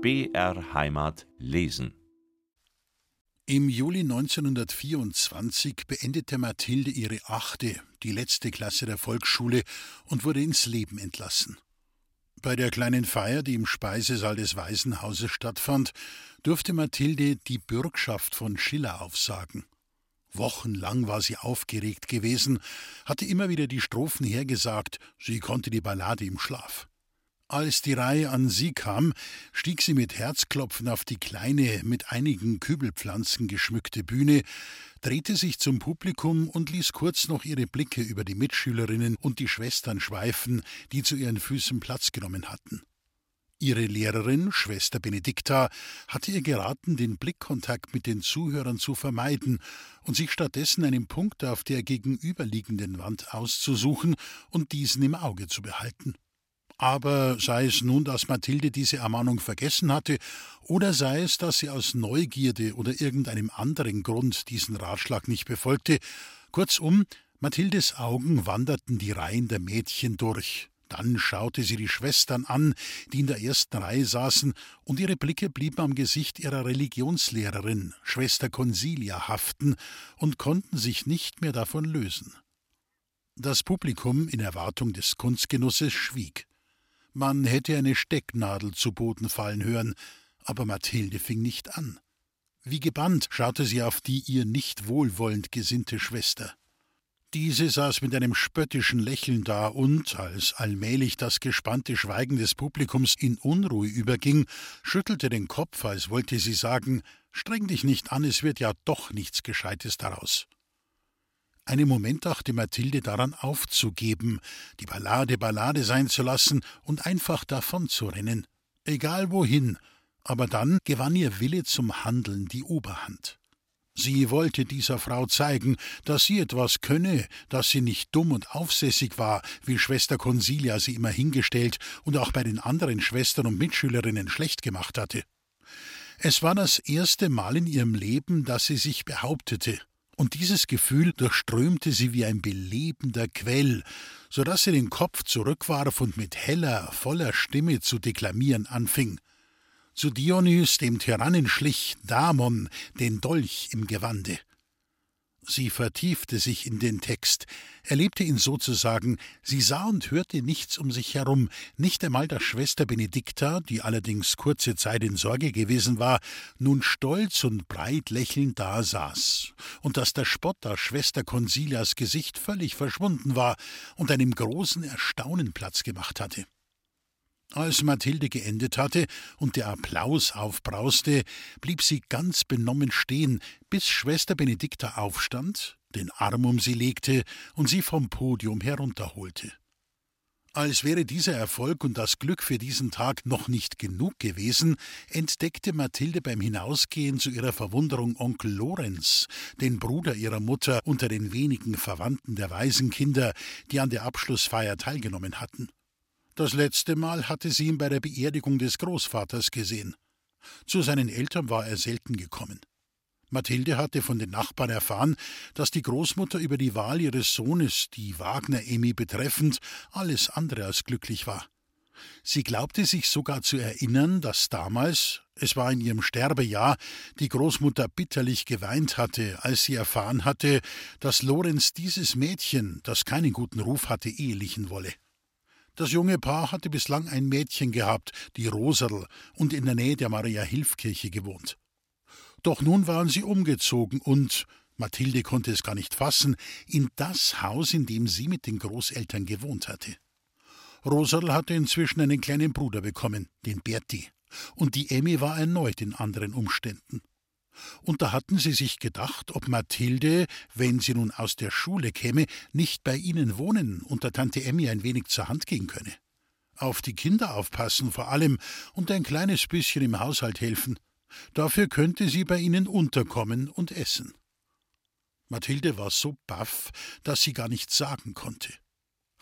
BR Heimat lesen. Im Juli 1924 beendete Mathilde ihre achte, die letzte Klasse der Volksschule und wurde ins Leben entlassen. Bei der kleinen Feier, die im Speisesaal des Waisenhauses stattfand, durfte Mathilde die Bürgschaft von Schiller aufsagen. Wochenlang war sie aufgeregt gewesen, hatte immer wieder die Strophen hergesagt, sie konnte die Ballade im Schlaf. Als die Reihe an sie kam, stieg sie mit Herzklopfen auf die kleine, mit einigen Kübelpflanzen geschmückte Bühne, drehte sich zum Publikum und ließ kurz noch ihre Blicke über die Mitschülerinnen und die Schwestern schweifen, die zu ihren Füßen Platz genommen hatten. Ihre Lehrerin, Schwester Benedikta, hatte ihr geraten, den Blickkontakt mit den Zuhörern zu vermeiden und sich stattdessen einen Punkt auf der gegenüberliegenden Wand auszusuchen und diesen im Auge zu behalten. Aber sei es nun, dass Mathilde diese Ermahnung vergessen hatte, oder sei es, dass sie aus Neugierde oder irgendeinem anderen Grund diesen Ratschlag nicht befolgte, kurzum, Mathildes Augen wanderten die Reihen der Mädchen durch, dann schaute sie die Schwestern an, die in der ersten Reihe saßen, und ihre Blicke blieben am Gesicht ihrer Religionslehrerin, Schwester Consilia, haften und konnten sich nicht mehr davon lösen. Das Publikum in Erwartung des Kunstgenusses schwieg. Man hätte eine Stecknadel zu Boden fallen hören, aber Mathilde fing nicht an. Wie gebannt schaute sie auf die ihr nicht wohlwollend gesinnte Schwester. Diese saß mit einem spöttischen Lächeln da und, als allmählich das gespannte Schweigen des Publikums in Unruhe überging, schüttelte den Kopf, als wollte sie sagen: Streng dich nicht an, es wird ja doch nichts Gescheites daraus. Einen Moment dachte Mathilde daran aufzugeben, die Ballade Ballade sein zu lassen und einfach davonzurennen. Egal wohin, aber dann gewann ihr Wille zum Handeln die Oberhand. Sie wollte dieser Frau zeigen, dass sie etwas könne, dass sie nicht dumm und aufsässig war, wie Schwester Consilia sie immer hingestellt und auch bei den anderen Schwestern und Mitschülerinnen schlecht gemacht hatte. Es war das erste Mal in ihrem Leben, dass sie sich behauptete, und dieses Gefühl durchströmte sie wie ein belebender Quell, so dass sie den Kopf zurückwarf und mit heller, voller Stimme zu deklamieren anfing zu Dionys dem Tyrannen schlich Damon den Dolch im Gewande. Sie vertiefte sich in den Text, erlebte ihn sozusagen, sie sah und hörte nichts um sich herum, nicht einmal dass Schwester Benedikta, die allerdings kurze Zeit in Sorge gewesen war, nun stolz und breit lächelnd dasaß, und dass der Spott aus Schwester Consilias Gesicht völlig verschwunden war und einem großen Erstaunen Platz gemacht hatte. Als Mathilde geendet hatte und der Applaus aufbrauste, blieb sie ganz benommen stehen, bis Schwester Benedikta aufstand, den Arm um sie legte und sie vom Podium herunterholte. Als wäre dieser Erfolg und das Glück für diesen Tag noch nicht genug gewesen, entdeckte Mathilde beim Hinausgehen zu ihrer Verwunderung Onkel Lorenz, den Bruder ihrer Mutter unter den wenigen Verwandten der Waisenkinder, die an der Abschlussfeier teilgenommen hatten. Das letzte Mal hatte sie ihn bei der Beerdigung des Großvaters gesehen. Zu seinen Eltern war er selten gekommen. Mathilde hatte von den Nachbarn erfahren, dass die Großmutter über die Wahl ihres Sohnes, die Wagner-Emmy betreffend, alles andere als glücklich war. Sie glaubte sich sogar zu erinnern, dass damals, es war in ihrem Sterbejahr, die Großmutter bitterlich geweint hatte, als sie erfahren hatte, dass Lorenz dieses Mädchen, das keinen guten Ruf hatte, ehelichen wolle. Das junge Paar hatte bislang ein Mädchen gehabt, die Roserl, und in der Nähe der Maria-Hilf-Kirche gewohnt. Doch nun waren sie umgezogen und, Mathilde konnte es gar nicht fassen, in das Haus, in dem sie mit den Großeltern gewohnt hatte. Roserl hatte inzwischen einen kleinen Bruder bekommen, den Berti, und die Emmy war erneut in anderen Umständen. Und da hatten sie sich gedacht, ob Mathilde, wenn sie nun aus der Schule käme, nicht bei ihnen wohnen und der Tante Emmy ein wenig zur Hand gehen könne. Auf die Kinder aufpassen vor allem und ein kleines bisschen im Haushalt helfen. Dafür könnte sie bei ihnen unterkommen und essen. Mathilde war so baff, dass sie gar nichts sagen konnte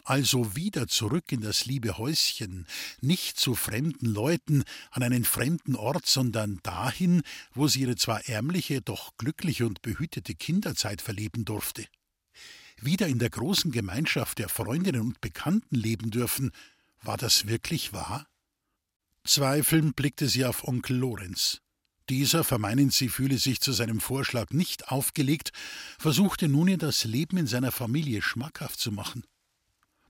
also wieder zurück in das liebe Häuschen, nicht zu fremden Leuten, an einen fremden Ort, sondern dahin, wo sie ihre zwar ärmliche, doch glückliche und behütete Kinderzeit verleben durfte. Wieder in der großen Gemeinschaft der Freundinnen und Bekannten leben dürfen, war das wirklich wahr? Zweifelnd blickte sie auf Onkel Lorenz. Dieser, vermeinen sie, fühle sich zu seinem Vorschlag nicht aufgelegt, versuchte nun ihr das Leben in seiner Familie schmackhaft zu machen.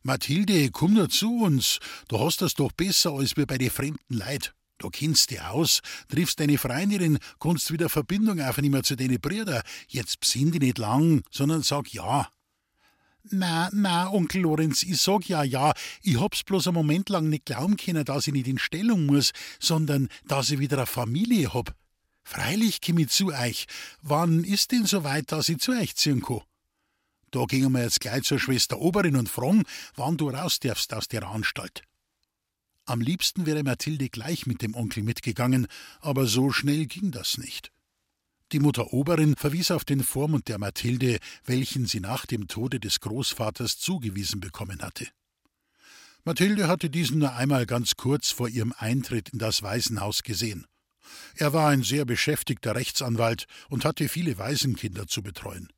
Mathilde, komm nur zu uns, du hast das doch besser als wir bei den fremden Leid. Du kennst dich aus, triffst deine Freundin, kannst wieder Verbindung aufnehmen zu deinen Brüdern. Jetzt besinn dich nicht lang, sondern sag ja. Na, na, Onkel Lorenz, ich sag ja, ja. Ich hab's bloß einen Moment lang nicht glauben können, dass ich nicht in Stellung muss, sondern dass ich wieder eine Familie hab. Freilich komm ich zu euch. Wann ist denn so weit, dass ich zu euch ziehen kann? Da gingen wir jetzt gleich zur Schwester Oberin und fragen, wann du raus darfst aus der Anstalt. Am liebsten wäre Mathilde gleich mit dem Onkel mitgegangen, aber so schnell ging das nicht. Die Mutter Oberin verwies auf den Vormund der Mathilde, welchen sie nach dem Tode des Großvaters zugewiesen bekommen hatte. Mathilde hatte diesen nur einmal ganz kurz vor ihrem Eintritt in das Waisenhaus gesehen. Er war ein sehr beschäftigter Rechtsanwalt und hatte viele Waisenkinder zu betreuen.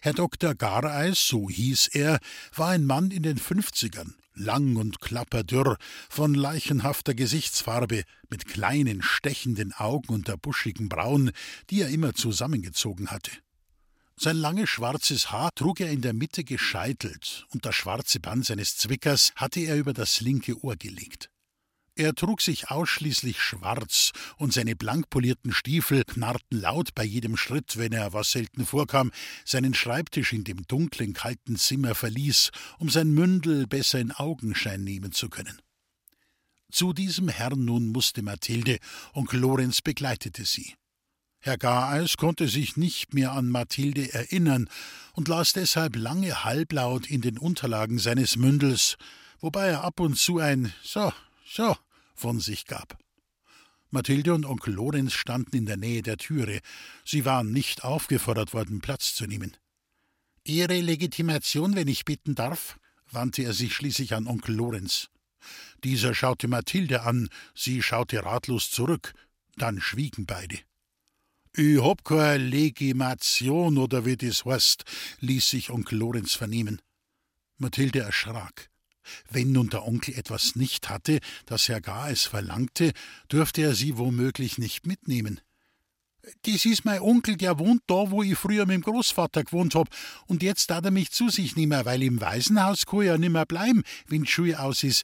Herr Dr. Gareis, so hieß er, war ein Mann in den Fünfzigern, lang und klapperdürr, von leichenhafter Gesichtsfarbe, mit kleinen, stechenden Augen unter buschigen Brauen, die er immer zusammengezogen hatte. Sein langes schwarzes Haar trug er in der Mitte gescheitelt, und das schwarze Band seines Zwickers hatte er über das linke Ohr gelegt. Er trug sich ausschließlich schwarz, und seine blankpolierten Stiefel knarrten laut bei jedem Schritt, wenn er, was selten vorkam, seinen Schreibtisch in dem dunklen, kalten Zimmer verließ, um sein Mündel besser in Augenschein nehmen zu können. Zu diesem Herrn nun musste Mathilde, und Lorenz begleitete sie. Herr Gareis konnte sich nicht mehr an Mathilde erinnern und las deshalb lange halblaut in den Unterlagen seines Mündels, wobei er ab und zu ein So, so von sich gab. Mathilde und Onkel Lorenz standen in der Nähe der Türe. Sie waren nicht aufgefordert worden, Platz zu nehmen. Ihre Legitimation, wenn ich bitten darf? wandte er sich schließlich an Onkel Lorenz. Dieser schaute Mathilde an, sie schaute ratlos zurück. Dann schwiegen beide. Ich hab keine Legitimation oder wie das heißt, ließ sich Onkel Lorenz vernehmen. Mathilde erschrak. Wenn nun der Onkel etwas nicht hatte, das Herr Gar es verlangte, dürfte er sie womöglich nicht mitnehmen. Das ist mein Onkel, der wohnt da, wo ich früher mit dem Großvater gewohnt hab, und jetzt darf er mich zu sich nehmen, weil im Waisenhaus kann ja nimmer bleiben, wenn die Schule aus ist.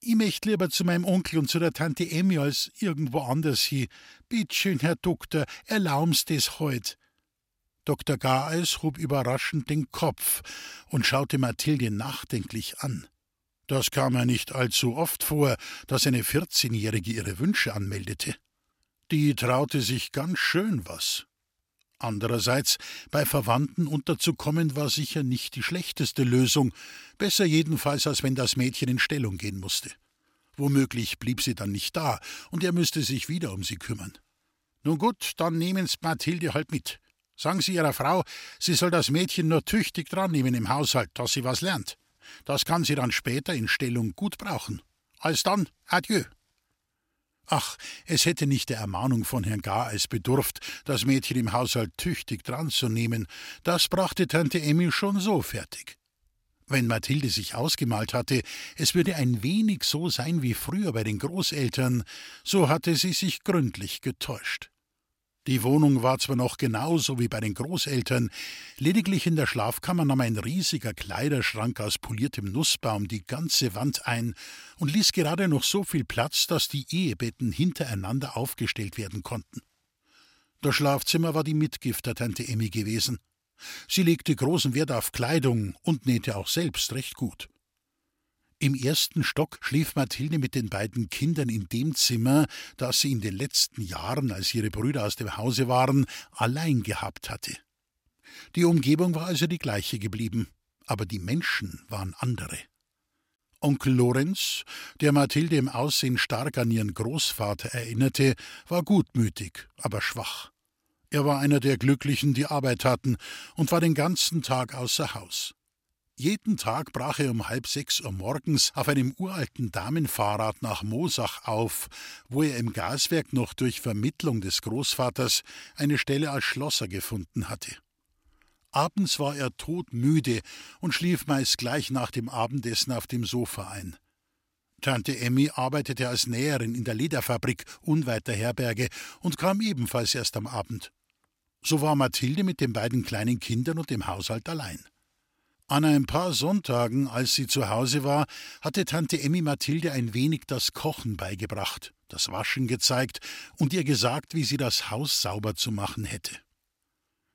Ich möchte lieber zu meinem Onkel und zu der Tante Emmy als irgendwo anders hin. Bittschön, Herr Doktor, erlaubens das heut. Dr. Gareis hob überraschend den Kopf und schaute Mathilde nachdenklich an. Das kam ja nicht allzu oft vor, dass eine 14-Jährige ihre Wünsche anmeldete. Die traute sich ganz schön was. Andererseits, bei Verwandten unterzukommen, war sicher nicht die schlechteste Lösung, besser jedenfalls, als wenn das Mädchen in Stellung gehen musste. Womöglich blieb sie dann nicht da, und er müsste sich wieder um sie kümmern. Nun gut, dann nehmen's Mathilde halt mit. Sagen Sie Ihrer Frau, sie soll das Mädchen nur tüchtig dran nehmen im Haushalt, dass sie was lernt. Das kann sie dann später in Stellung gut brauchen. Alsdann, adieu. Ach, es hätte nicht der Ermahnung von Herrn Gareis bedurft, das Mädchen im Haushalt tüchtig dran zu nehmen. Das brachte Tante Emmy schon so fertig. Wenn Mathilde sich ausgemalt hatte, es würde ein wenig so sein wie früher bei den Großeltern, so hatte sie sich gründlich getäuscht. Die Wohnung war zwar noch genauso wie bei den Großeltern, lediglich in der Schlafkammer nahm ein riesiger Kleiderschrank aus poliertem Nussbaum die ganze Wand ein und ließ gerade noch so viel Platz, dass die Ehebetten hintereinander aufgestellt werden konnten. Das Schlafzimmer war die Mitgift der Tante Emmy gewesen. Sie legte großen Wert auf Kleidung und nähte auch selbst recht gut. Im ersten Stock schlief Mathilde mit den beiden Kindern in dem Zimmer, das sie in den letzten Jahren, als ihre Brüder aus dem Hause waren, allein gehabt hatte. Die Umgebung war also die gleiche geblieben, aber die Menschen waren andere. Onkel Lorenz, der Mathilde im Aussehen stark an ihren Großvater erinnerte, war gutmütig, aber schwach. Er war einer der Glücklichen, die Arbeit hatten, und war den ganzen Tag außer Haus. Jeden Tag brach er um halb sechs Uhr morgens auf einem uralten Damenfahrrad nach Mosach auf, wo er im Gaswerk noch durch Vermittlung des Großvaters eine Stelle als Schlosser gefunden hatte. Abends war er todmüde und schlief meist gleich nach dem Abendessen auf dem Sofa ein. Tante Emmy arbeitete als Näherin in der Lederfabrik unweit der Herberge und kam ebenfalls erst am Abend. So war Mathilde mit den beiden kleinen Kindern und dem Haushalt allein. An ein paar Sonntagen, als sie zu Hause war, hatte Tante Emmy Mathilde ein wenig das Kochen beigebracht, das Waschen gezeigt und ihr gesagt, wie sie das Haus sauber zu machen hätte.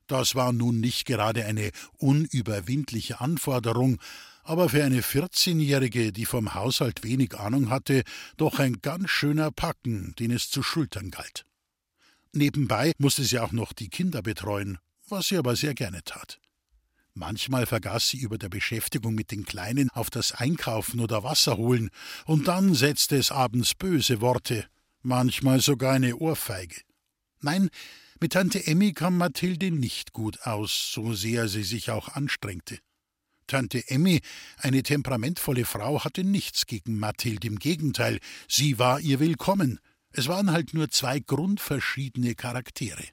Das war nun nicht gerade eine unüberwindliche Anforderung, aber für eine 14-Jährige, die vom Haushalt wenig Ahnung hatte, doch ein ganz schöner Packen, den es zu schultern galt. Nebenbei musste sie auch noch die Kinder betreuen, was sie aber sehr gerne tat. Manchmal vergaß sie über der Beschäftigung mit den Kleinen auf das Einkaufen oder Wasser holen, und dann setzte es abends böse Worte, manchmal sogar eine Ohrfeige. Nein, mit Tante Emmy kam Mathilde nicht gut aus, so sehr sie sich auch anstrengte. Tante Emmy, eine temperamentvolle Frau, hatte nichts gegen Mathilde, im Gegenteil, sie war ihr willkommen. Es waren halt nur zwei grundverschiedene Charaktere.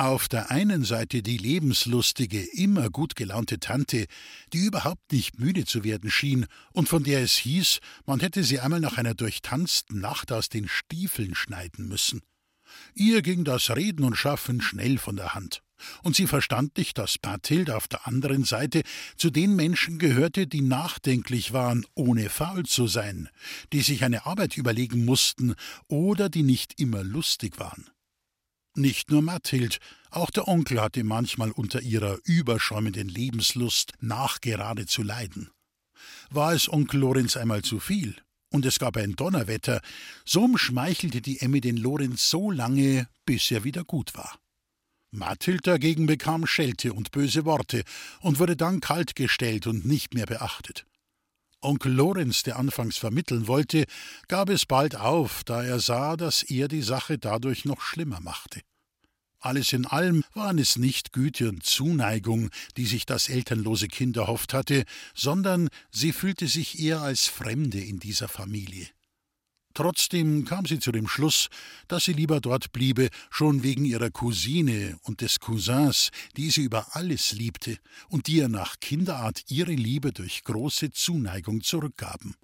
Auf der einen Seite die lebenslustige, immer gut gelaunte Tante, die überhaupt nicht müde zu werden schien und von der es hieß, man hätte sie einmal nach einer durchtanzten Nacht aus den Stiefeln schneiden müssen. Ihr ging das Reden und Schaffen schnell von der Hand. Und sie verstand nicht, dass Bathilde auf der anderen Seite zu den Menschen gehörte, die nachdenklich waren, ohne faul zu sein, die sich eine Arbeit überlegen mussten oder die nicht immer lustig waren. Nicht nur Mathild, auch der Onkel hatte manchmal unter ihrer überschäumenden Lebenslust nachgerade zu leiden. War es Onkel Lorenz einmal zu viel, und es gab ein Donnerwetter, so umschmeichelte die Emmy den Lorenz so lange, bis er wieder gut war. Mathild dagegen bekam Schelte und böse Worte und wurde dann kaltgestellt und nicht mehr beachtet. Onkel Lorenz, der anfangs vermitteln wollte, gab es bald auf, da er sah, dass er die Sache dadurch noch schlimmer machte. Alles in allem waren es nicht Güte und Zuneigung, die sich das elternlose Kind erhofft hatte, sondern sie fühlte sich eher als Fremde in dieser Familie. Trotzdem kam sie zu dem Schluss, dass sie lieber dort bliebe, schon wegen ihrer Cousine und des Cousins, die sie über alles liebte und die ihr nach Kinderart ihre Liebe durch große Zuneigung zurückgaben.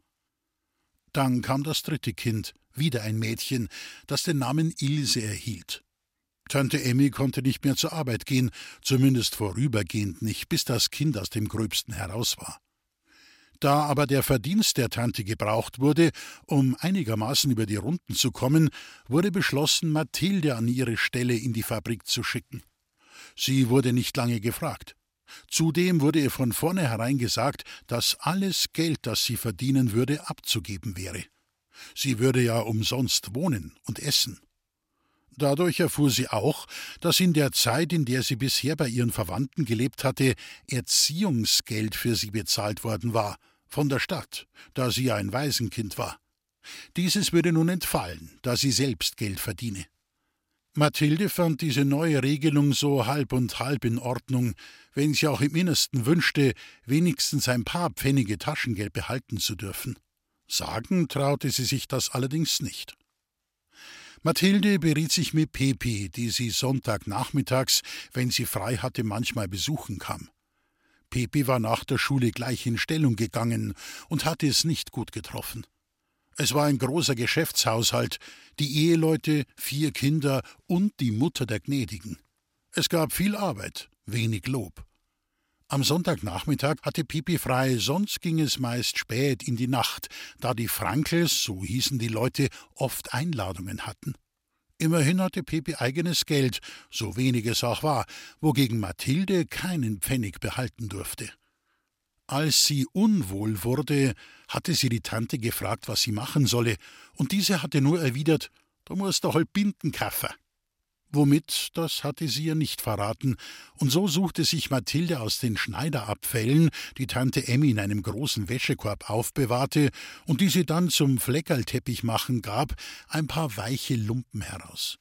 Dann kam das dritte Kind, wieder ein Mädchen, das den Namen Ilse erhielt. Tante Emmy konnte nicht mehr zur Arbeit gehen, zumindest vorübergehend nicht, bis das Kind aus dem Gröbsten heraus war. Da aber der Verdienst der Tante gebraucht wurde, um einigermaßen über die Runden zu kommen, wurde beschlossen, Mathilde an ihre Stelle in die Fabrik zu schicken. Sie wurde nicht lange gefragt. Zudem wurde ihr von vornherein gesagt, dass alles Geld, das sie verdienen würde, abzugeben wäre. Sie würde ja umsonst wohnen und essen. Dadurch erfuhr sie auch, dass in der Zeit, in der sie bisher bei ihren Verwandten gelebt hatte, Erziehungsgeld für sie bezahlt worden war, von der Stadt, da sie ja ein Waisenkind war. Dieses würde nun entfallen, da sie selbst Geld verdiene. Mathilde fand diese neue Regelung so halb und halb in Ordnung, wenn sie auch im Innersten wünschte, wenigstens ein paar Pfennige Taschengeld behalten zu dürfen. Sagen traute sie sich das allerdings nicht. Mathilde beriet sich mit Pepi, die sie Sonntagnachmittags, wenn sie frei hatte, manchmal besuchen kam. Pepi war nach der Schule gleich in Stellung gegangen und hatte es nicht gut getroffen. Es war ein großer Geschäftshaushalt, die Eheleute, vier Kinder und die Mutter der Gnädigen. Es gab viel Arbeit, wenig Lob. Am Sonntagnachmittag hatte Pipi frei, sonst ging es meist spät in die Nacht, da die Frankels, so hießen die Leute, oft Einladungen hatten. Immerhin hatte Pipi eigenes Geld, so wenig es auch war, wogegen Mathilde keinen Pfennig behalten durfte. Als sie unwohl wurde, hatte sie die Tante gefragt, was sie machen solle, und diese hatte nur erwidert: Du musst doch halt Binden kaufen. Womit, das hatte sie ihr nicht verraten, und so suchte sich Mathilde aus den Schneiderabfällen, die Tante Emmy in einem großen Wäschekorb aufbewahrte und die sie dann zum Fleckerlteppich machen gab, ein paar weiche Lumpen heraus.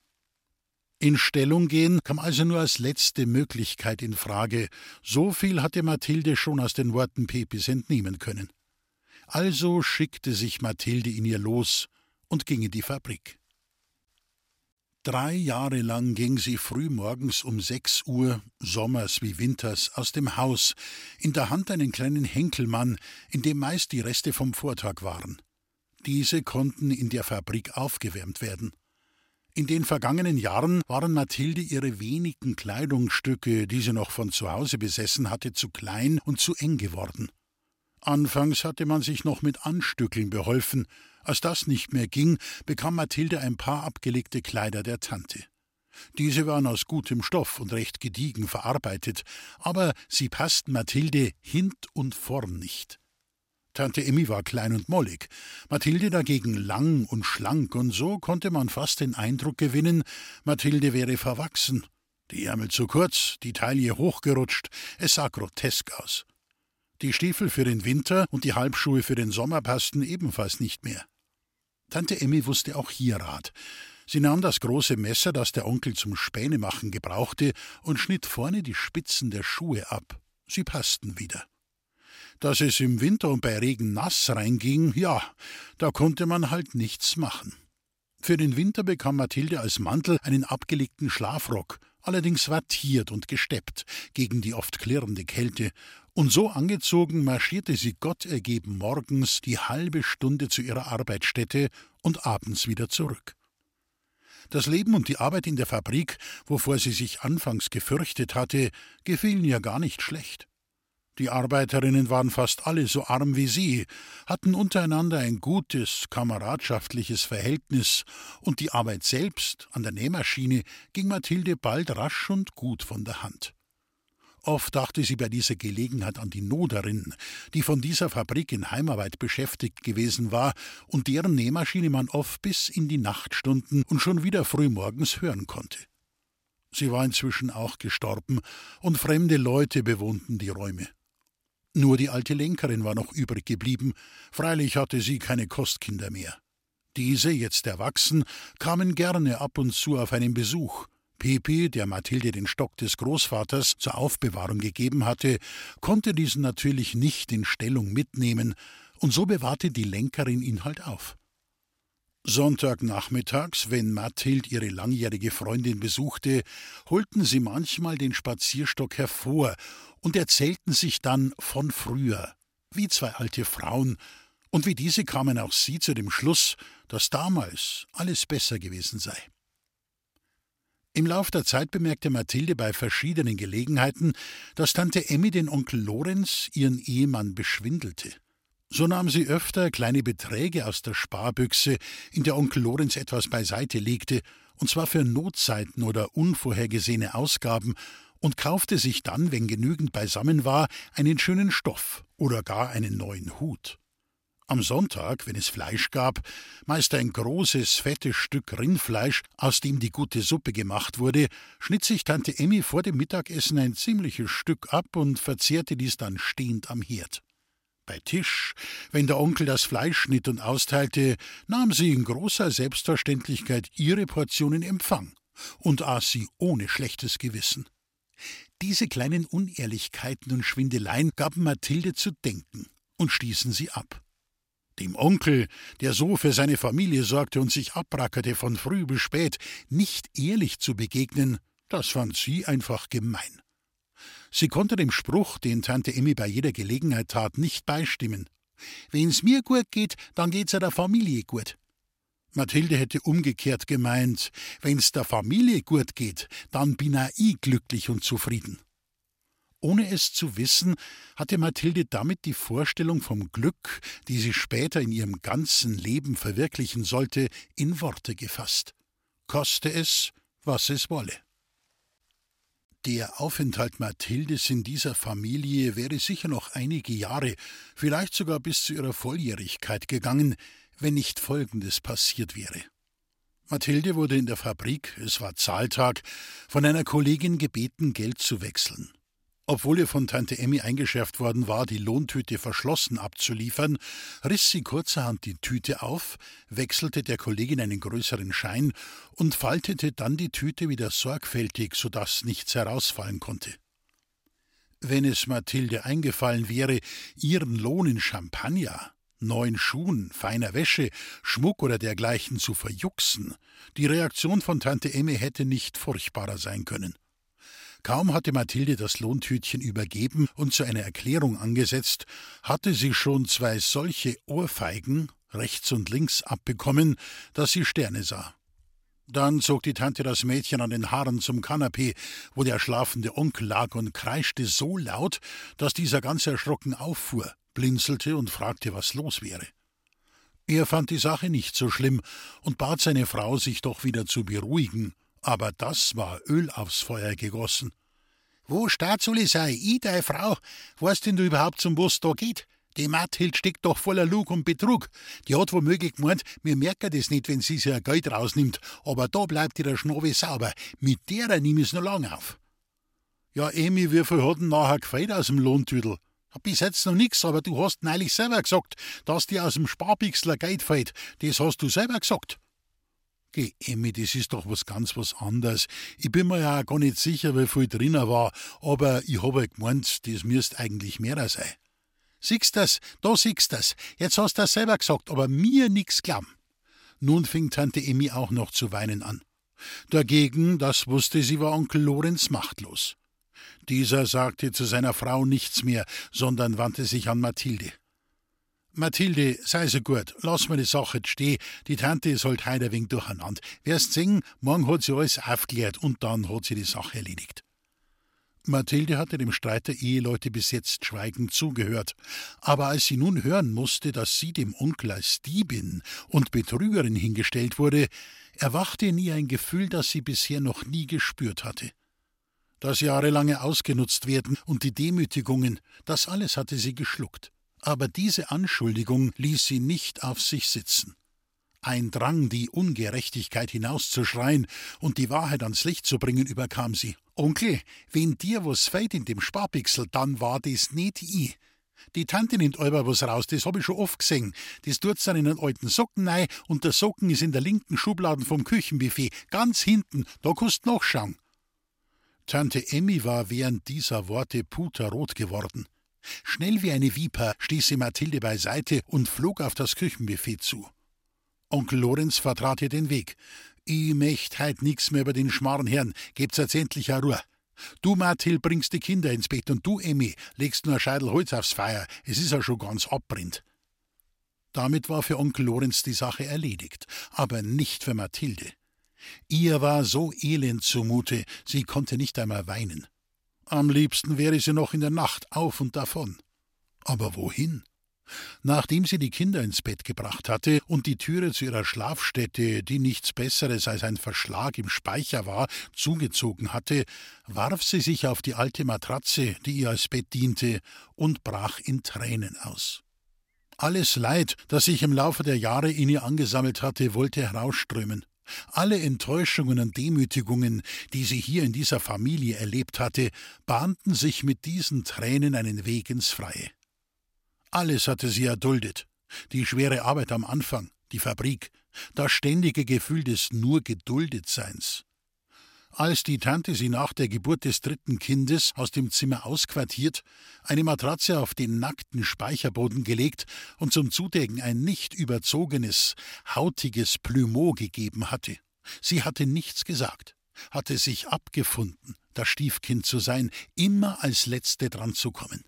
In Stellung gehen kam also nur als letzte Möglichkeit in Frage. So viel hatte Mathilde schon aus den Worten Pepis entnehmen können. Also schickte sich Mathilde in ihr los und ging in die Fabrik. Drei Jahre lang ging sie frühmorgens um sechs Uhr, sommers wie winters, aus dem Haus, in der Hand einen kleinen Henkelmann, in dem meist die Reste vom Vortag waren. Diese konnten in der Fabrik aufgewärmt werden. In den vergangenen Jahren waren Mathilde ihre wenigen Kleidungsstücke, die sie noch von zu Hause besessen hatte, zu klein und zu eng geworden. Anfangs hatte man sich noch mit Anstückeln beholfen. Als das nicht mehr ging, bekam Mathilde ein paar abgelegte Kleider der Tante. Diese waren aus gutem Stoff und recht gediegen verarbeitet, aber sie passten Mathilde hint und vorn nicht. Tante Emmy war klein und mollig, Mathilde dagegen lang und schlank, und so konnte man fast den Eindruck gewinnen, Mathilde wäre verwachsen. Die Ärmel zu kurz, die Taille hochgerutscht, es sah grotesk aus. Die Stiefel für den Winter und die Halbschuhe für den Sommer passten ebenfalls nicht mehr. Tante Emmy wusste auch hier Rat. Sie nahm das große Messer, das der Onkel zum Spänemachen gebrauchte, und schnitt vorne die Spitzen der Schuhe ab. Sie passten wieder. Dass es im Winter und bei Regen nass reinging, ja, da konnte man halt nichts machen. Für den Winter bekam Mathilde als Mantel einen abgelegten Schlafrock, allerdings wattiert und gesteppt gegen die oft klirrende Kälte, und so angezogen marschierte sie Gott ergeben morgens die halbe Stunde zu ihrer Arbeitsstätte und abends wieder zurück. Das Leben und die Arbeit in der Fabrik, wovor sie sich anfangs gefürchtet hatte, gefielen ihr gar nicht schlecht. Die Arbeiterinnen waren fast alle so arm wie sie, hatten untereinander ein gutes, kameradschaftliches Verhältnis, und die Arbeit selbst an der Nähmaschine ging Mathilde bald rasch und gut von der Hand. Oft dachte sie bei dieser Gelegenheit an die Noderin, die von dieser Fabrik in Heimarbeit beschäftigt gewesen war und deren Nähmaschine man oft bis in die Nachtstunden und schon wieder frühmorgens hören konnte. Sie war inzwischen auch gestorben, und fremde Leute bewohnten die Räume. Nur die alte Lenkerin war noch übrig geblieben, freilich hatte sie keine Kostkinder mehr. Diese, jetzt erwachsen, kamen gerne ab und zu auf einen Besuch. Pepi, der Mathilde den Stock des Großvaters zur Aufbewahrung gegeben hatte, konnte diesen natürlich nicht in Stellung mitnehmen, und so bewahrte die Lenkerin ihn halt auf. Sonntagnachmittags, wenn Mathild ihre langjährige Freundin besuchte, holten sie manchmal den Spazierstock hervor und erzählten sich dann von früher, wie zwei alte Frauen, und wie diese kamen auch sie zu dem Schluss, dass damals alles besser gewesen sei. Im Lauf der Zeit bemerkte Mathilde bei verschiedenen Gelegenheiten, dass Tante Emmy den Onkel Lorenz, ihren Ehemann, beschwindelte. So nahm sie öfter kleine Beträge aus der Sparbüchse, in der Onkel Lorenz etwas beiseite legte, und zwar für Notzeiten oder unvorhergesehene Ausgaben, und kaufte sich dann, wenn genügend beisammen war, einen schönen Stoff oder gar einen neuen Hut. Am Sonntag, wenn es Fleisch gab, meist ein großes, fettes Stück Rindfleisch, aus dem die gute Suppe gemacht wurde, schnitt sich Tante Emmy vor dem Mittagessen ein ziemliches Stück ab und verzehrte dies dann stehend am Herd. Bei Tisch, wenn der Onkel das Fleisch schnitt und austeilte, nahm sie in großer Selbstverständlichkeit ihre Portion in Empfang und aß sie ohne schlechtes Gewissen. Diese kleinen Unehrlichkeiten und Schwindeleien gaben Mathilde zu denken und stießen sie ab. Dem Onkel, der so für seine Familie sorgte und sich abrackerte von früh bis spät, nicht ehrlich zu begegnen, das fand sie einfach gemein. Sie konnte dem Spruch, den Tante Emmy bei jeder Gelegenheit tat, nicht beistimmen. Wenn's mir gut geht, dann geht's ja der Familie gut. Mathilde hätte umgekehrt gemeint, wenn's der Familie gut geht, dann bin auch ich glücklich und zufrieden. Ohne es zu wissen, hatte Mathilde damit die Vorstellung vom Glück, die sie später in ihrem ganzen Leben verwirklichen sollte, in Worte gefasst. Koste es, was es wolle. Der Aufenthalt Mathildes in dieser Familie wäre sicher noch einige Jahre, vielleicht sogar bis zu ihrer Volljährigkeit gegangen, wenn nicht Folgendes passiert wäre. Mathilde wurde in der Fabrik, es war Zahltag, von einer Kollegin gebeten, Geld zu wechseln. Obwohl ihr von Tante Emmy eingeschärft worden war, die Lohntüte verschlossen abzuliefern, riss sie kurzerhand die Tüte auf, wechselte der Kollegin einen größeren Schein und faltete dann die Tüte wieder sorgfältig, so dass nichts herausfallen konnte. Wenn es Mathilde eingefallen wäre, ihren Lohn in Champagner, neuen Schuhen, feiner Wäsche, Schmuck oder dergleichen zu verjuxen, die Reaktion von Tante Emmy hätte nicht furchtbarer sein können. Kaum hatte Mathilde das Lohntütchen übergeben und zu einer Erklärung angesetzt, hatte sie schon zwei solche Ohrfeigen, rechts und links abbekommen, dass sie Sterne sah. Dann zog die Tante das Mädchen an den Haaren zum Kanapee, wo der schlafende Onkel lag und kreischte so laut, dass dieser ganz erschrocken auffuhr, blinzelte und fragte, was los wäre. Er fand die Sache nicht so schlimm und bat seine Frau, sich doch wieder zu beruhigen, aber das war Öl aufs Feuer gegossen. Wo ich sei? Ich, deine Frau? Weißt denn du überhaupt, zum was da geht? Die Mathild steckt doch voller Lug und Betrug. Die hat womöglich gemeint, wir merken das nicht, wenn sie sich ihr Geld rausnimmt, aber da bleibt ihre Schnabel sauber. Mit derer nehme ich's noch lang auf. Ja, Emi, wie viel hat denn nachher gefällt aus dem Lohntüdel? Bis jetzt noch nix, aber du hast neulich selber gesagt, dass dir aus dem Sparbixler Geld fällt. Das hast du selber gesagt. Geh, Emmy, das ist doch was ganz was anderes. Ich bin mir ja auch gar nicht sicher, wie viel drinnen war, aber ich habe halt gemeint, das müsste eigentlich mehr sein. Siehst das, da siehst das. Jetzt hast du das selber gesagt, aber mir nix glauben. Nun fing Tante Emmy auch noch zu weinen an. Dagegen, das wusste sie, war Onkel Lorenz machtlos. Dieser sagte zu seiner Frau nichts mehr, sondern wandte sich an Mathilde. Mathilde, sei so gut, lass mir die Sache stehen. Die Tante ist halt heute ein wenig durcheinander. Wirst sehen, morgen hat sie alles aufklärt und dann hat sie die Sache erledigt. Mathilde hatte dem Streit der Eheleute bis jetzt schweigend zugehört, aber als sie nun hören musste, dass sie dem Onkel als Diebin und Betrügerin hingestellt wurde, erwachte in ihr ein Gefühl, das sie bisher noch nie gespürt hatte. Das jahrelange Ausgenutzt werden und die Demütigungen, das alles hatte sie geschluckt. Aber diese Anschuldigung ließ sie nicht auf sich sitzen. Ein Drang, die Ungerechtigkeit hinauszuschreien und die Wahrheit ans Licht zu bringen, überkam sie. Onkel, wenn dir was fehlt in dem Sparbixel, dann war das nicht ich. Die Tante nimmt aber was raus, das hab ich schon oft gesehen. Das tut's dann in einen alten Socken rein und der Socken ist in der linken Schublade vom Küchenbuffet, ganz hinten, da kannst nachschauen. Tante Emmy war während dieser Worte puterrot geworden. Schnell wie eine Viper stieß sie Mathilde beiseite und flog auf das Küchenbuffet zu. Onkel Lorenz vertrat ihr den Weg. Ich möcht heut nix mehr über den Schmarren Herrn, gebt's jetzt endlich a Ruhe. Du, Mathilde, bringst die Kinder ins Bett und du, Emmy, legst nur ein Scheidel Holz aufs Feuer. Es ist ja schon ganz abbrennt. Damit war für Onkel Lorenz die Sache erledigt, aber nicht für Mathilde. Ihr war so elend zumute, sie konnte nicht einmal weinen. Am liebsten wäre sie noch in der Nacht auf und davon. Aber wohin? Nachdem sie die Kinder ins Bett gebracht hatte und die Türe zu ihrer Schlafstätte, die nichts Besseres als ein Verschlag im Speicher war, zugezogen hatte, warf sie sich auf die alte Matratze, die ihr als Bett diente, und brach in Tränen aus. Alles Leid, das sich im Laufe der Jahre in ihr angesammelt hatte, wollte herausströmen. Alle Enttäuschungen und Demütigungen, die sie hier in dieser Familie erlebt hatte, bahnten sich mit diesen Tränen einen Weg ins Freie. Alles hatte sie erduldet. Die schwere Arbeit am Anfang, die Fabrik, das ständige Gefühl des nur Geduldetseins. Als die Tante sie nach der Geburt des dritten Kindes aus dem Zimmer ausquartiert, eine Matratze auf den nackten Speicherboden gelegt und zum Zudecken ein nicht überzogenes, hautiges Plumeau gegeben hatte. Sie hatte nichts gesagt, hatte sich abgefunden, das Stiefkind zu sein, immer als Letzte dran zu kommen.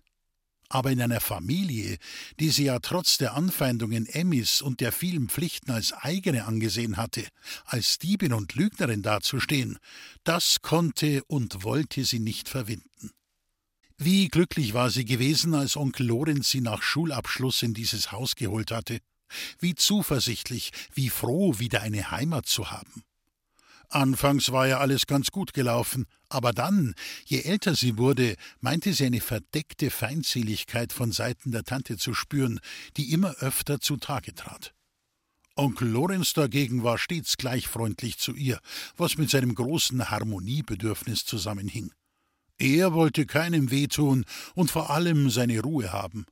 Aber in einer Familie, die sie ja trotz der Anfeindungen Emmys und der vielen Pflichten als eigene angesehen hatte, als Diebin und Lügnerin dazustehen, das konnte und wollte sie nicht verwinden. Wie glücklich war sie gewesen, als Onkel Lorenz sie nach Schulabschluss in dieses Haus geholt hatte. Wie zuversichtlich, wie froh, wieder eine Heimat zu haben. Anfangs war ja alles ganz gut gelaufen, aber dann, je älter sie wurde, meinte sie eine verdeckte Feindseligkeit von Seiten der Tante zu spüren, die immer öfter zutage trat. Onkel Lorenz dagegen war stets gleich freundlich zu ihr, was mit seinem großen Harmoniebedürfnis zusammenhing. Er wollte keinem wehtun und vor allem seine Ruhe haben.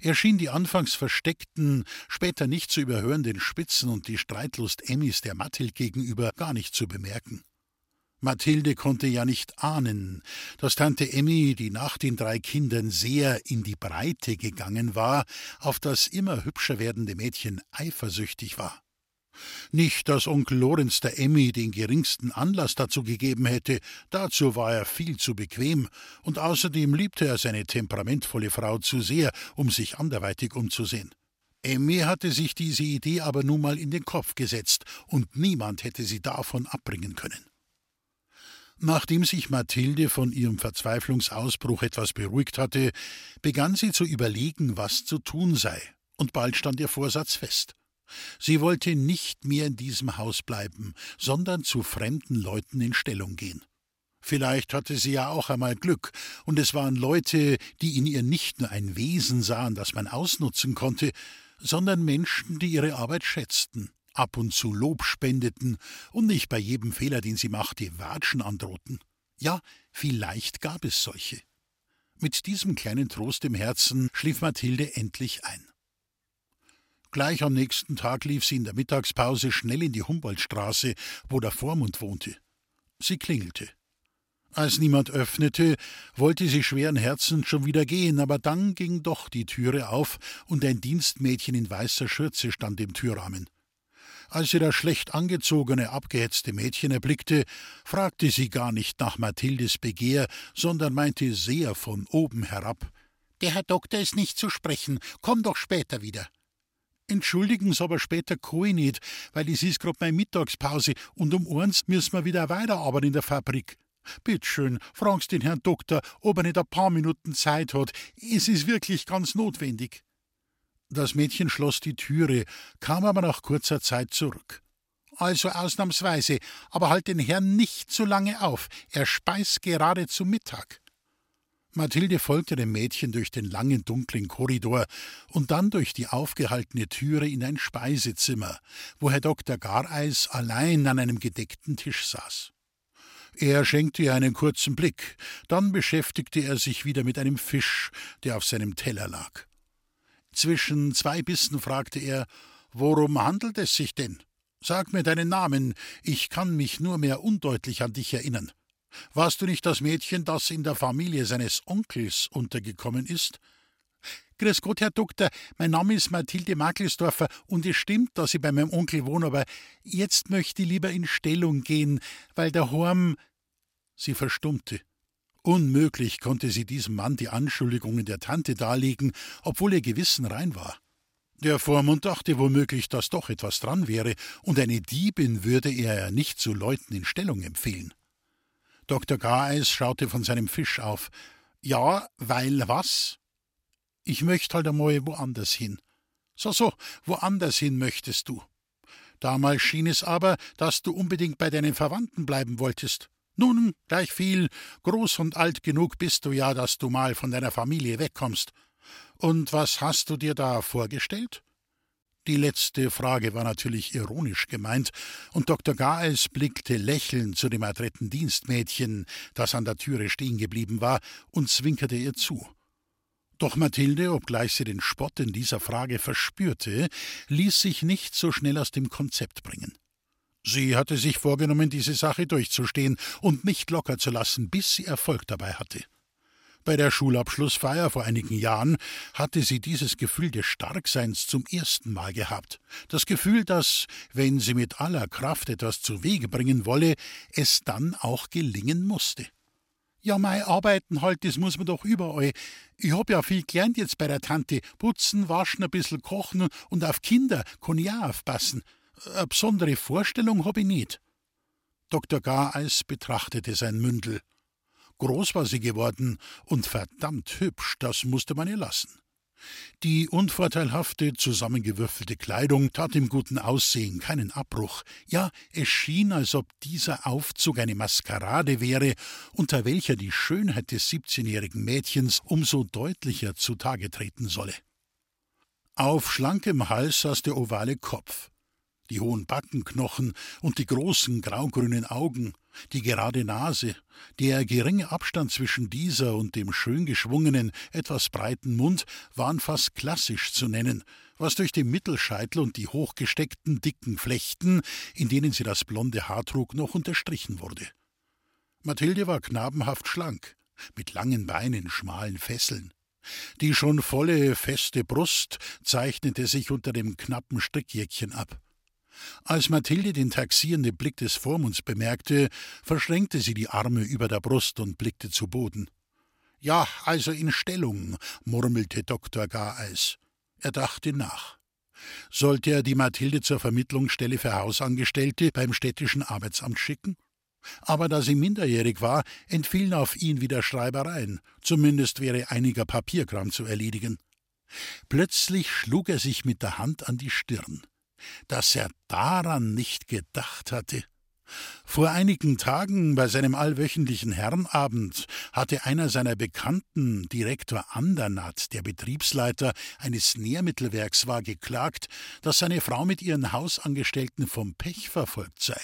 Er schien die anfangs versteckten, später nicht zu überhörenden Spitzen und die Streitlust Emmys der Mathild gegenüber gar nicht zu bemerken. Mathilde konnte ja nicht ahnen, dass Tante Emmy, die nach den drei Kindern sehr in die Breite gegangen war, auf das immer hübscher werdende Mädchen eifersüchtig war. Nicht, dass Onkel Lorenz der Emmy den geringsten Anlass dazu gegeben hätte, dazu war er viel zu bequem, und außerdem liebte er seine temperamentvolle Frau zu sehr, um sich anderweitig umzusehen. Emmy hatte sich diese Idee aber nun mal in den Kopf gesetzt, und niemand hätte sie davon abbringen können. Nachdem sich Mathilde von ihrem Verzweiflungsausbruch etwas beruhigt hatte, begann sie zu überlegen, was zu tun sei, und bald stand ihr Vorsatz fest. Sie wollte nicht mehr in diesem Haus bleiben, sondern zu fremden Leuten in Stellung gehen. Vielleicht hatte sie ja auch einmal Glück, und es waren Leute, die in ihr nicht nur ein Wesen sahen, das man ausnutzen konnte, sondern Menschen, die ihre Arbeit schätzten, ab und zu Lob spendeten und nicht bei jedem Fehler, den sie machte, Watschen androhten. Ja, vielleicht gab es solche. Mit diesem kleinen Trost im Herzen schlief Mathilde endlich ein. Gleich am nächsten Tag lief sie in der Mittagspause schnell in die Humboldtstraße, wo der Vormund wohnte. Sie klingelte. Als niemand öffnete, wollte sie schweren Herzens schon wieder gehen, aber dann ging doch die Türe auf und ein Dienstmädchen in weißer Schürze stand im Türrahmen. Als sie das schlecht angezogene, abgehetzte Mädchen erblickte, fragte sie gar nicht nach Mathildes Begehr, sondern meinte sehr von oben herab: Der Herr Doktor ist nicht zu sprechen, komm doch später wieder. Entschuldigen Sie aber später kann nicht, weil es ist grad meine Mittagspause und um eins müssen wir wieder weiterarbeiten in der Fabrik. Bittschön, fragen Sie den Herrn Doktor, ob er nicht ein paar Minuten Zeit hat. Es ist wirklich ganz notwendig. Das Mädchen schloss die Türe, kam aber nach kurzer Zeit zurück. Also ausnahmsweise, aber halt den Herrn nicht zu lange auf. Er speist gerade zu Mittag. Mathilde folgte dem Mädchen durch den langen dunklen Korridor und dann durch die aufgehaltene Türe in ein Speisezimmer, wo Herr Dr. Gareis allein an einem gedeckten Tisch saß. Er schenkte ihr einen kurzen Blick, dann beschäftigte er sich wieder mit einem Fisch, der auf seinem Teller lag. Zwischen zwei Bissen fragte er Worum handelt es sich denn? Sag mir deinen Namen, ich kann mich nur mehr undeutlich an dich erinnern. Warst du nicht das Mädchen, das in der Familie seines Onkels untergekommen ist? Grüß Gott, Herr Doktor, mein Name ist Mathilde Makelsdorfer und es stimmt, dass ich bei meinem Onkel wohne, aber jetzt möchte ich lieber in Stellung gehen, weil der Horm. Sie verstummte. Unmöglich konnte sie diesem Mann die Anschuldigungen der Tante darlegen, obwohl ihr Gewissen rein war. Der Vormund dachte womöglich, dass doch etwas dran wäre, und eine Diebin würde er nicht zu Leuten in Stellung empfehlen. Dr. Gareis schaute von seinem Fisch auf. Ja, weil was? Ich möchte halt einmal woanders hin. So, so, woanders hin möchtest du. Damals schien es aber, dass du unbedingt bei deinen Verwandten bleiben wolltest. Nun, gleich viel, groß und alt genug bist du ja, dass du mal von deiner Familie wegkommst. Und was hast du dir da vorgestellt? Die letzte Frage war natürlich ironisch gemeint, und Dr. Gaes blickte lächelnd zu dem adretten Dienstmädchen, das an der Türe stehen geblieben war, und zwinkerte ihr zu. Doch Mathilde, obgleich sie den Spott in dieser Frage verspürte, ließ sich nicht so schnell aus dem Konzept bringen. Sie hatte sich vorgenommen, diese Sache durchzustehen und nicht locker zu lassen, bis sie Erfolg dabei hatte. Bei der Schulabschlussfeier vor einigen Jahren hatte sie dieses Gefühl des Starkseins zum ersten Mal gehabt. Das Gefühl, dass, wenn sie mit aller Kraft etwas zu Wege bringen wolle, es dann auch gelingen musste. Ja, mei Arbeiten halt, das muss man doch überall. Ich hab ja viel gelernt jetzt bei der Tante. Putzen, waschen, ein bisschen kochen und auf Kinder kann ich auch aufpassen. Eine besondere Vorstellung hab ich nicht. Dr. Gareis betrachtete sein Mündel. Groß war sie geworden und verdammt hübsch, das musste man ihr lassen. Die unvorteilhafte, zusammengewürfelte Kleidung tat dem guten Aussehen keinen Abbruch. Ja, es schien, als ob dieser Aufzug eine Maskerade wäre, unter welcher die Schönheit des siebzehnjährigen Mädchens umso deutlicher zutage treten solle. Auf schlankem Hals saß der ovale Kopf die hohen Backenknochen und die großen graugrünen Augen, die gerade Nase, der geringe Abstand zwischen dieser und dem schön geschwungenen, etwas breiten Mund waren fast klassisch zu nennen, was durch den Mittelscheitel und die hochgesteckten dicken Flechten, in denen sie das blonde Haar trug, noch unterstrichen wurde. Mathilde war knabenhaft schlank, mit langen Beinen, schmalen Fesseln. Die schon volle, feste Brust zeichnete sich unter dem knappen Strickjäckchen ab. Als Mathilde den taxierenden Blick des Vormunds bemerkte, verschränkte sie die Arme über der Brust und blickte zu Boden. Ja, also in Stellung, murmelte Dr. Gareis. Er dachte nach. Sollte er die Mathilde zur Vermittlungsstelle für Hausangestellte beim städtischen Arbeitsamt schicken? Aber da sie minderjährig war, entfielen auf ihn wieder Schreibereien, zumindest wäre einiger Papierkram zu erledigen. Plötzlich schlug er sich mit der Hand an die Stirn. Dass er daran nicht gedacht hatte. Vor einigen Tagen bei seinem allwöchentlichen Herrenabend hatte einer seiner Bekannten, Direktor Andernath, der Betriebsleiter eines Nährmittelwerks war, geklagt, dass seine Frau mit ihren Hausangestellten vom Pech verfolgt sei.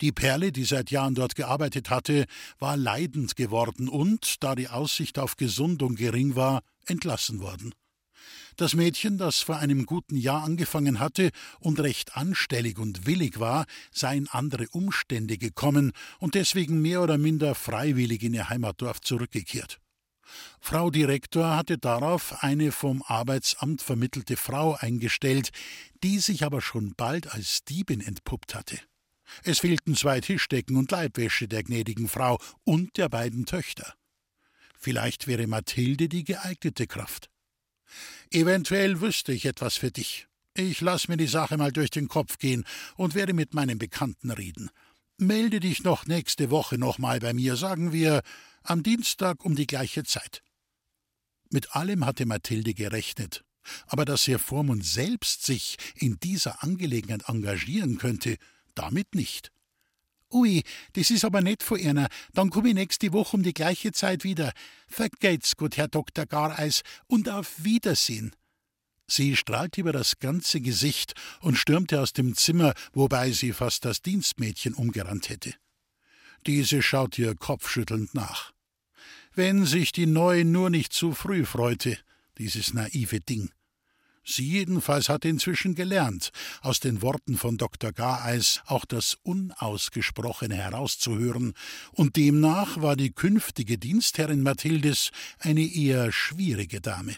Die Perle, die seit Jahren dort gearbeitet hatte, war leidend geworden und, da die Aussicht auf Gesundung gering war, entlassen worden. Das Mädchen, das vor einem guten Jahr angefangen hatte und recht anstellig und willig war, sei in andere Umstände gekommen und deswegen mehr oder minder freiwillig in ihr Heimatdorf zurückgekehrt. Frau Direktor hatte darauf eine vom Arbeitsamt vermittelte Frau eingestellt, die sich aber schon bald als Diebin entpuppt hatte. Es fehlten zwei Tischdecken und Leibwäsche der gnädigen Frau und der beiden Töchter. Vielleicht wäre Mathilde die geeignete Kraft. Eventuell wüsste ich etwas für dich. Ich lass mir die Sache mal durch den Kopf gehen und werde mit meinen Bekannten reden. Melde dich noch nächste Woche nochmal bei mir, sagen wir am Dienstag um die gleiche Zeit. Mit allem hatte Mathilde gerechnet, aber dass Herr Vormund selbst sich in dieser Angelegenheit engagieren könnte, damit nicht. Ui, das ist aber nett von Ihnen. Dann komm ich nächste Woche um die gleiche Zeit wieder. Vergeht's gut, Herr Dr. Gareis, und auf Wiedersehen. Sie strahlte über das ganze Gesicht und stürmte aus dem Zimmer, wobei sie fast das Dienstmädchen umgerannt hätte. Diese schaute ihr kopfschüttelnd nach. Wenn sich die Neue nur nicht zu früh freute, dieses naive Ding. Sie jedenfalls hatte inzwischen gelernt, aus den Worten von Dr. Gareis auch das Unausgesprochene herauszuhören, und demnach war die künftige Dienstherrin Mathildes eine eher schwierige Dame.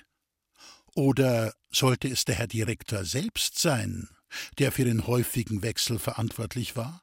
Oder sollte es der Herr Direktor selbst sein, der für den häufigen Wechsel verantwortlich war?